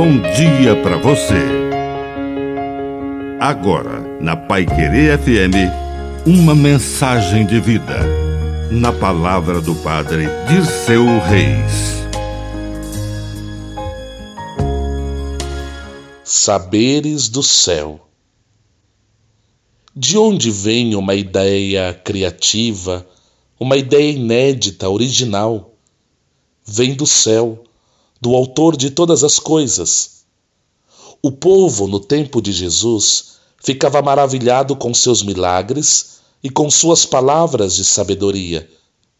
bom dia para você. Agora, na Pai Querer FM, uma mensagem de vida. Na palavra do Padre de seu Reis. Saberes do céu. De onde vem uma ideia criativa, uma ideia inédita, original? Vem do céu do Autor de todas as coisas. O povo, no tempo de Jesus, ficava maravilhado com seus milagres e com suas palavras de sabedoria,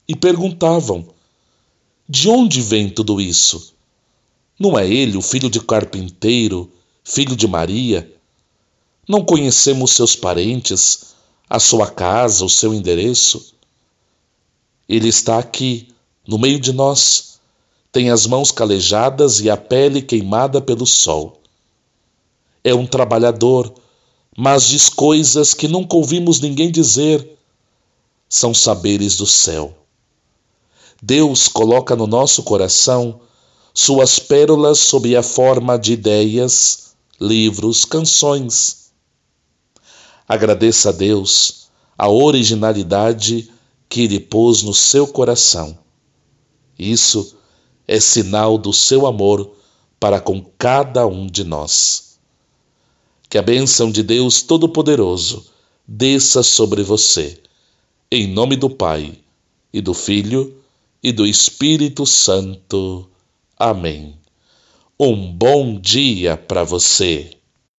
e perguntavam: De onde vem tudo isso? Não é ele o filho de carpinteiro, filho de Maria? Não conhecemos seus parentes, a sua casa, o seu endereço? Ele está aqui, no meio de nós tem as mãos calejadas e a pele queimada pelo sol. É um trabalhador, mas diz coisas que nunca ouvimos ninguém dizer. São saberes do céu. Deus coloca no nosso coração suas pérolas sob a forma de ideias, livros, canções. Agradeça a Deus a originalidade que Ele pôs no seu coração. Isso é sinal do seu amor para com cada um de nós. Que a bênção de Deus Todo-Poderoso desça sobre você, em nome do Pai, e do Filho, e do Espírito Santo. Amém. Um bom dia para você.